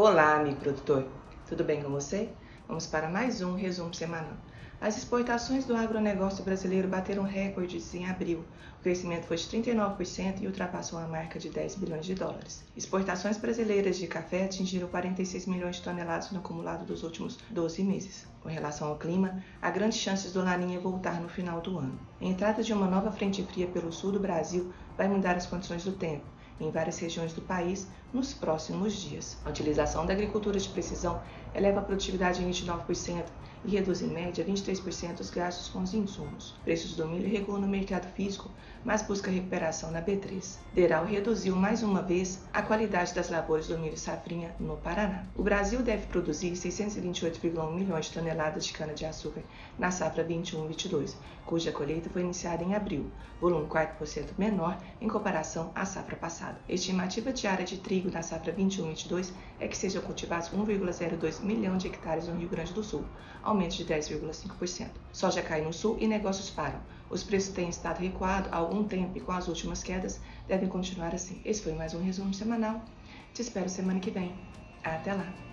Olá, amigo produtor. Tudo bem com você? Vamos para mais um resumo semanal. As exportações do agronegócio brasileiro bateram recordes em abril. O crescimento foi de 39% e ultrapassou a marca de 10 bilhões de dólares. Exportações brasileiras de café atingiram 46 milhões de toneladas no acumulado dos últimos 12 meses. Com relação ao clima, há grandes chances do Laninha voltar no final do ano. A entrada de uma nova frente fria pelo sul do Brasil vai mudar as condições do tempo em várias regiões do país nos próximos dias. A utilização da agricultura de precisão eleva a produtividade em 29% e reduz em média 23% os gastos com os insumos. Preços do milho recuam no mercado físico, mas busca recuperação na B3. Deral reduziu mais uma vez a qualidade das lavouras do milho safrinha no Paraná. O Brasil deve produzir 628,1 milhões de toneladas de cana-de-açúcar na safra 21-22, cuja colheita foi iniciada em abril, volume 4% menor em comparação à safra passada. A estimativa diária de trigo na safra 21-22 é que sejam cultivados 1,02 milhão de hectares no Rio Grande do Sul, aumento de 10,5%. Soja cai no sul e negócios param. Os preços têm estado recuado há algum tempo e com as últimas quedas devem continuar assim. Esse foi mais um resumo semanal. Te espero semana que vem. Até lá!